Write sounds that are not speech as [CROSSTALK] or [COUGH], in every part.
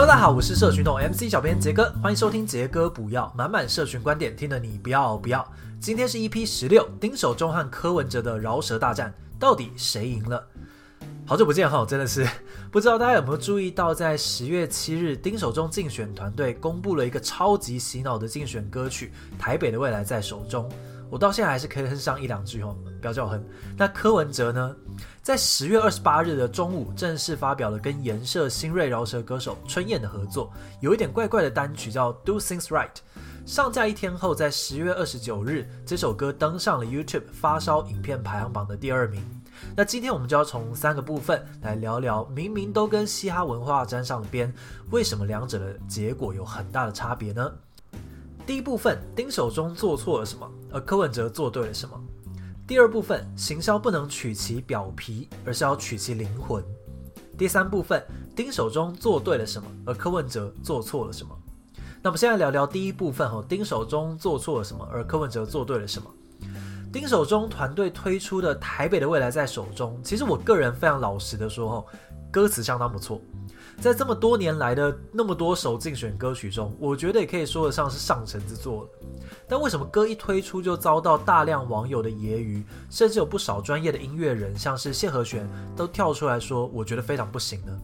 Hello，大家好，我是社群通 MC 小编杰哥，欢迎收听杰哥补药满满社群观点，听得你不要不要。今天是 EP 十六，丁守中和柯文哲的饶舌大战，到底谁赢了？好久不见哈，真的是 [LAUGHS] 不知道大家有没有注意到，在十月七日，丁守中竞选团队公布了一个超级洗脑的竞选歌曲《台北的未来在手中》。我到现在还是可以哼上一两句哦，不要叫我哼。那柯文哲呢，在十月二十八日的中午正式发表了跟颜社新锐饶舌歌手春燕的合作，有一点怪怪的单曲叫《Do Things Right》。上架一天后，在十月二十九日，这首歌登上了 YouTube 发烧影片排行榜的第二名。那今天我们就要从三个部分来聊聊，明明都跟嘻哈文化沾上了边，为什么两者的结果有很大的差别呢？第一部分，丁守中做错了什么，而柯文哲做对了什么？第二部分，行销不能取其表皮，而是要取其灵魂。第三部分，丁守中做对了什么，而柯文哲做错了什么？那我们现在聊聊第一部分哈，丁守中做错了什么，而柯文哲做对了什么？丁守中团队推出的《台北的未来在手中》，其实我个人非常老实的说，歌词相当不错。在这么多年来的那么多首竞选歌曲中，我觉得也可以说得上是上乘之作了。但为什么歌一推出就遭到大量网友的揶揄，甚至有不少专业的音乐人，像是谢和弦，都跳出来说，我觉得非常不行呢？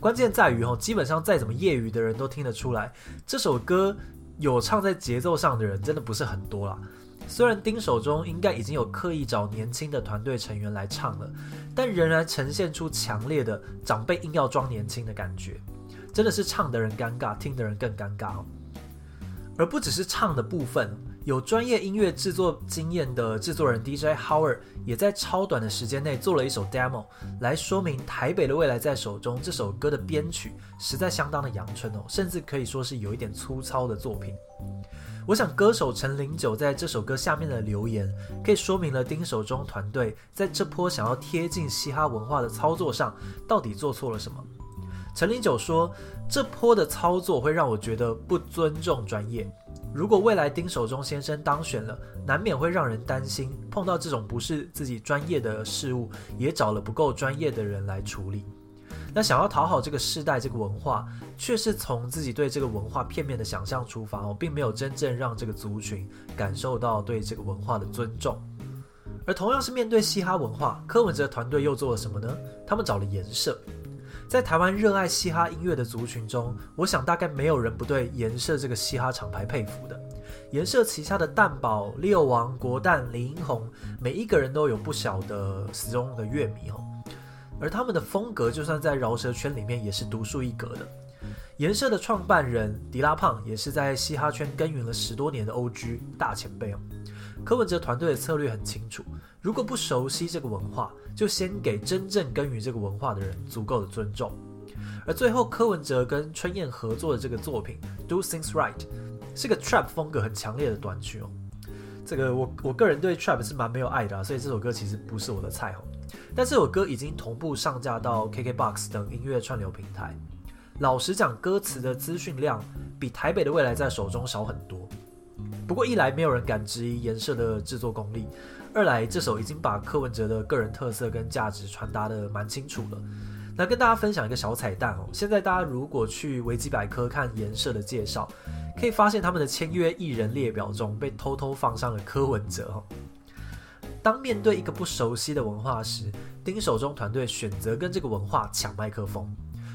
关键在于基本上再怎么业余的人都听得出来，这首歌有唱在节奏上的人真的不是很多啦。虽然丁守中应该已经有刻意找年轻的团队成员来唱了，但仍然呈现出强烈的长辈硬要装年轻的感觉，真的是唱的人尴尬，听的人更尴尬哦。而不只是唱的部分，有专业音乐制作经验的制作人 DJ Howard 也在超短的时间内做了一首 demo，来说明《台北的未来在手中》这首歌的编曲实在相当的阳春哦，甚至可以说是有一点粗糙的作品。我想，歌手陈零九在这首歌下面的留言，可以说明了丁守中团队在这波想要贴近嘻哈文化的操作上，到底做错了什么。陈零九说，这波的操作会让我觉得不尊重专业。如果未来丁守中先生当选了，难免会让人担心，碰到这种不是自己专业的事物，也找了不够专业的人来处理。那想要讨好这个世代、这个文化，却是从自己对这个文化片面的想象出发哦，并没有真正让这个族群感受到对这个文化的尊重。而同样是面对嘻哈文化，柯文哲团队又做了什么呢？他们找了颜社，在台湾热爱嘻哈音乐的族群中，我想大概没有人不对颜社这个嘻哈厂牌佩服的。颜社旗下的蛋堡、六王、国蛋、林英宏，每一个人都有不小的死忠的乐迷哦。而他们的风格，就算在饶舌圈里面也是独树一格的。颜社的创办人迪拉胖也是在嘻哈圈耕耘了十多年的 OG 大前辈哦。柯文哲团队的策略很清楚，如果不熟悉这个文化，就先给真正耕耘这个文化的人足够的尊重。而最后，柯文哲跟春燕合作的这个作品《Do Things Right》是个 Trap 风格很强烈的短曲哦。这个我我个人对 Trap 是蛮没有爱的，所以这首歌其实不是我的菜哦。但这首歌已经同步上架到 KKBOX 等音乐串流平台。老实讲，歌词的资讯量比台北的未来在手中少很多。不过一来没有人敢质疑颜社的制作功力，二来这首已经把柯文哲的个人特色跟价值传达得蛮清楚了。那跟大家分享一个小彩蛋哦，现在大家如果去维基百科看颜社的介绍，可以发现他们的签约艺人列表中被偷偷放上了柯文哲哦。当面对一个不熟悉的文化时，丁守中团队选择跟这个文化抢麦克风，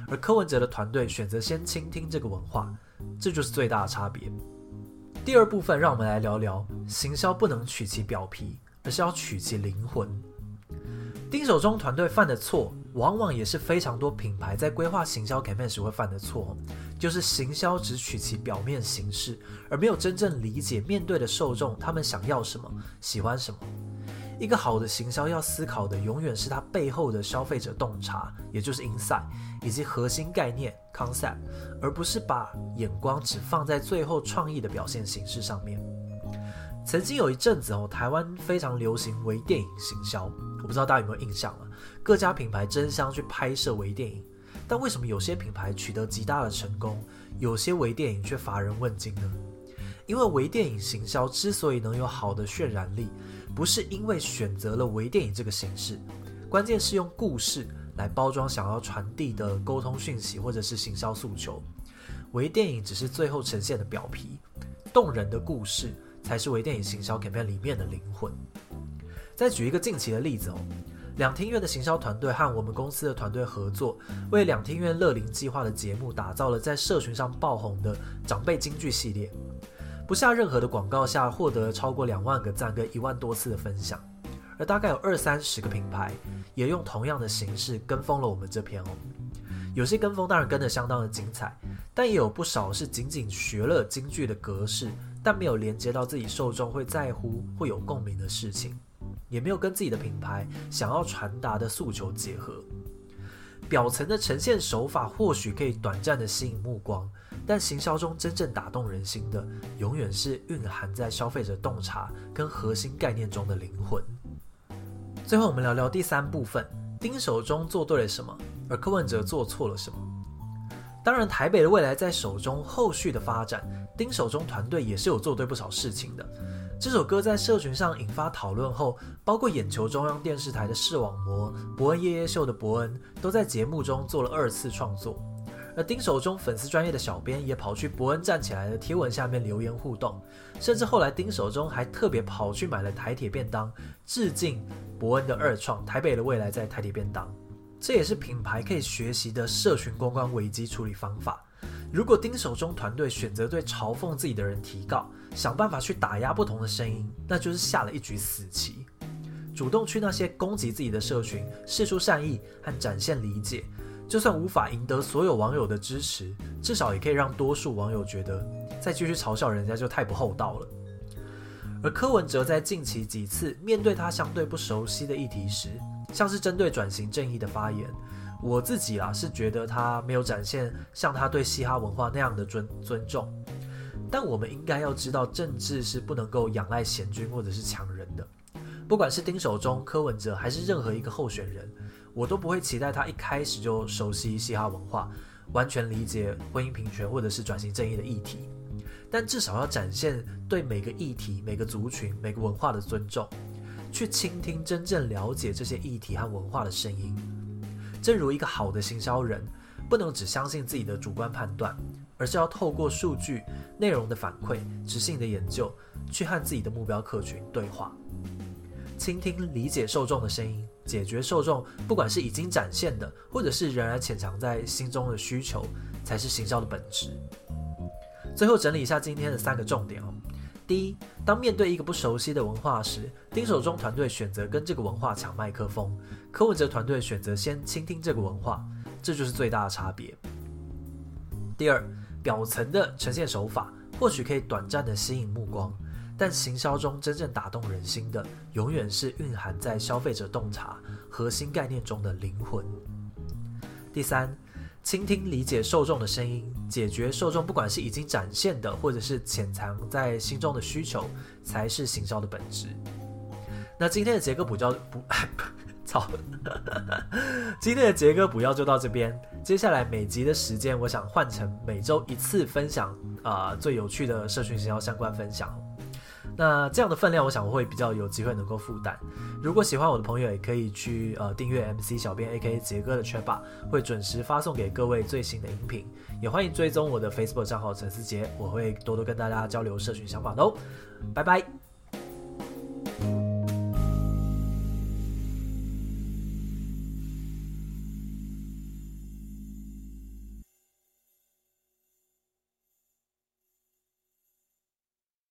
而柯文哲的团队选择先倾听这个文化，这就是最大的差别。第二部分，让我们来聊聊行销不能取其表皮，而是要取其灵魂。丁守中团队犯的错，往往也是非常多品牌在规划行销 campaign 时会犯的错，就是行销只取其表面形式，而没有真正理解面对的受众他们想要什么，喜欢什么。一个好的行销要思考的永远是它背后的消费者洞察，也就是 insight，以及核心概念 concept，而不是把眼光只放在最后创意的表现形式上面。曾经有一阵子哦，台湾非常流行微电影行销，我不知道大家有没有印象了？各家品牌争相去拍摄微电影，但为什么有些品牌取得极大的成功，有些微电影却乏人问津呢？因为微电影行销之所以能有好的渲染力，不是因为选择了微电影这个形式，关键是用故事来包装想要传递的沟通讯息或者是行销诉求。微电影只是最后呈现的表皮，动人的故事才是微电影行销 campaign 里面的灵魂。再举一个近期的例子哦，两厅院的行销团队和我们公司的团队合作，为两厅院乐龄计划的节目打造了在社群上爆红的长辈京剧系列，不下任何的广告下，获得超过两万个赞跟一万多次的分享，而大概有二三十个品牌也用同样的形式跟风了我们这篇哦。有些跟风当然跟得相当的精彩，但也有不少是仅仅学了金句的格式，但没有连接到自己受众会在乎、会有共鸣的事情，也没有跟自己的品牌想要传达的诉求结合。表层的呈现手法或许可以短暂的吸引目光，但行销中真正打动人心的，永远是蕴含在消费者洞察跟核心概念中的灵魂。最后，我们聊聊第三部分：丁守中做对了什么？而柯文哲做错了什么？当然，台北的未来在手中，后续的发展，丁守中团队也是有做对不少事情的。这首歌在社群上引发讨论后，包括眼球中央电视台的视网膜、博恩夜夜秀的博恩，都在节目中做了二次创作。而丁守中粉丝专业的小编也跑去博恩站起来的贴文下面留言互动，甚至后来丁守中还特别跑去买了台铁便当，致敬博恩的二创《台北的未来在台铁便当》。这也是品牌可以学习的社群公关危机处理方法。如果丁守中团队选择对嘲讽自己的人提告，想办法去打压不同的声音，那就是下了一局死棋。主动去那些攻击自己的社群，释出善意和展现理解，就算无法赢得所有网友的支持，至少也可以让多数网友觉得，再继续嘲笑人家就太不厚道了。而柯文哲在近期几次面对他相对不熟悉的议题时，像是针对转型正义的发言，我自己啊是觉得他没有展现像他对嘻哈文化那样的尊尊重。但我们应该要知道，政治是不能够仰赖贤君或者是强人的。不管是丁守中、柯文哲，还是任何一个候选人，我都不会期待他一开始就熟悉嘻哈文化，完全理解婚姻平权或者是转型正义的议题。但至少要展现对每个议题、每个族群、每个文化的尊重。去倾听真正了解这些议题和文化的声音。正如一个好的行销人，不能只相信自己的主观判断，而是要透过数据、内容的反馈、质性的研究，去和自己的目标客群对话，倾听、理解受众的声音，解决受众不管是已经展现的，或者是仍然潜藏在心中的需求，才是行销的本质。最后整理一下今天的三个重点哦。第一，当面对一个不熟悉的文化时，丁守中团队选择跟这个文化抢麦克风，柯文哲团队选择先倾听这个文化，这就是最大的差别。第二，表层的呈现手法或许可以短暂的吸引目光，但行销中真正打动人心的，永远是蕴含在消费者洞察核心概念中的灵魂。第三。倾听、理解受众的声音，解决受众不管是已经展现的，或者是潜藏在心中的需求，才是行销的本质。那今天的杰哥补教不，[LAUGHS] 操！今天的杰哥补药就到这边。接下来每集的时间，我想换成每周一次分享啊、呃，最有趣的社群行销相关分享。那这样的分量，我想我会比较有机会能够负担。如果喜欢我的朋友，也可以去呃订阅 MC 小编 AK 杰哥的圈吧，会准时发送给各位最新的音频。也欢迎追踪我的 Facebook 账号陈思杰，我会多多跟大家交流社群想法的哦。拜拜。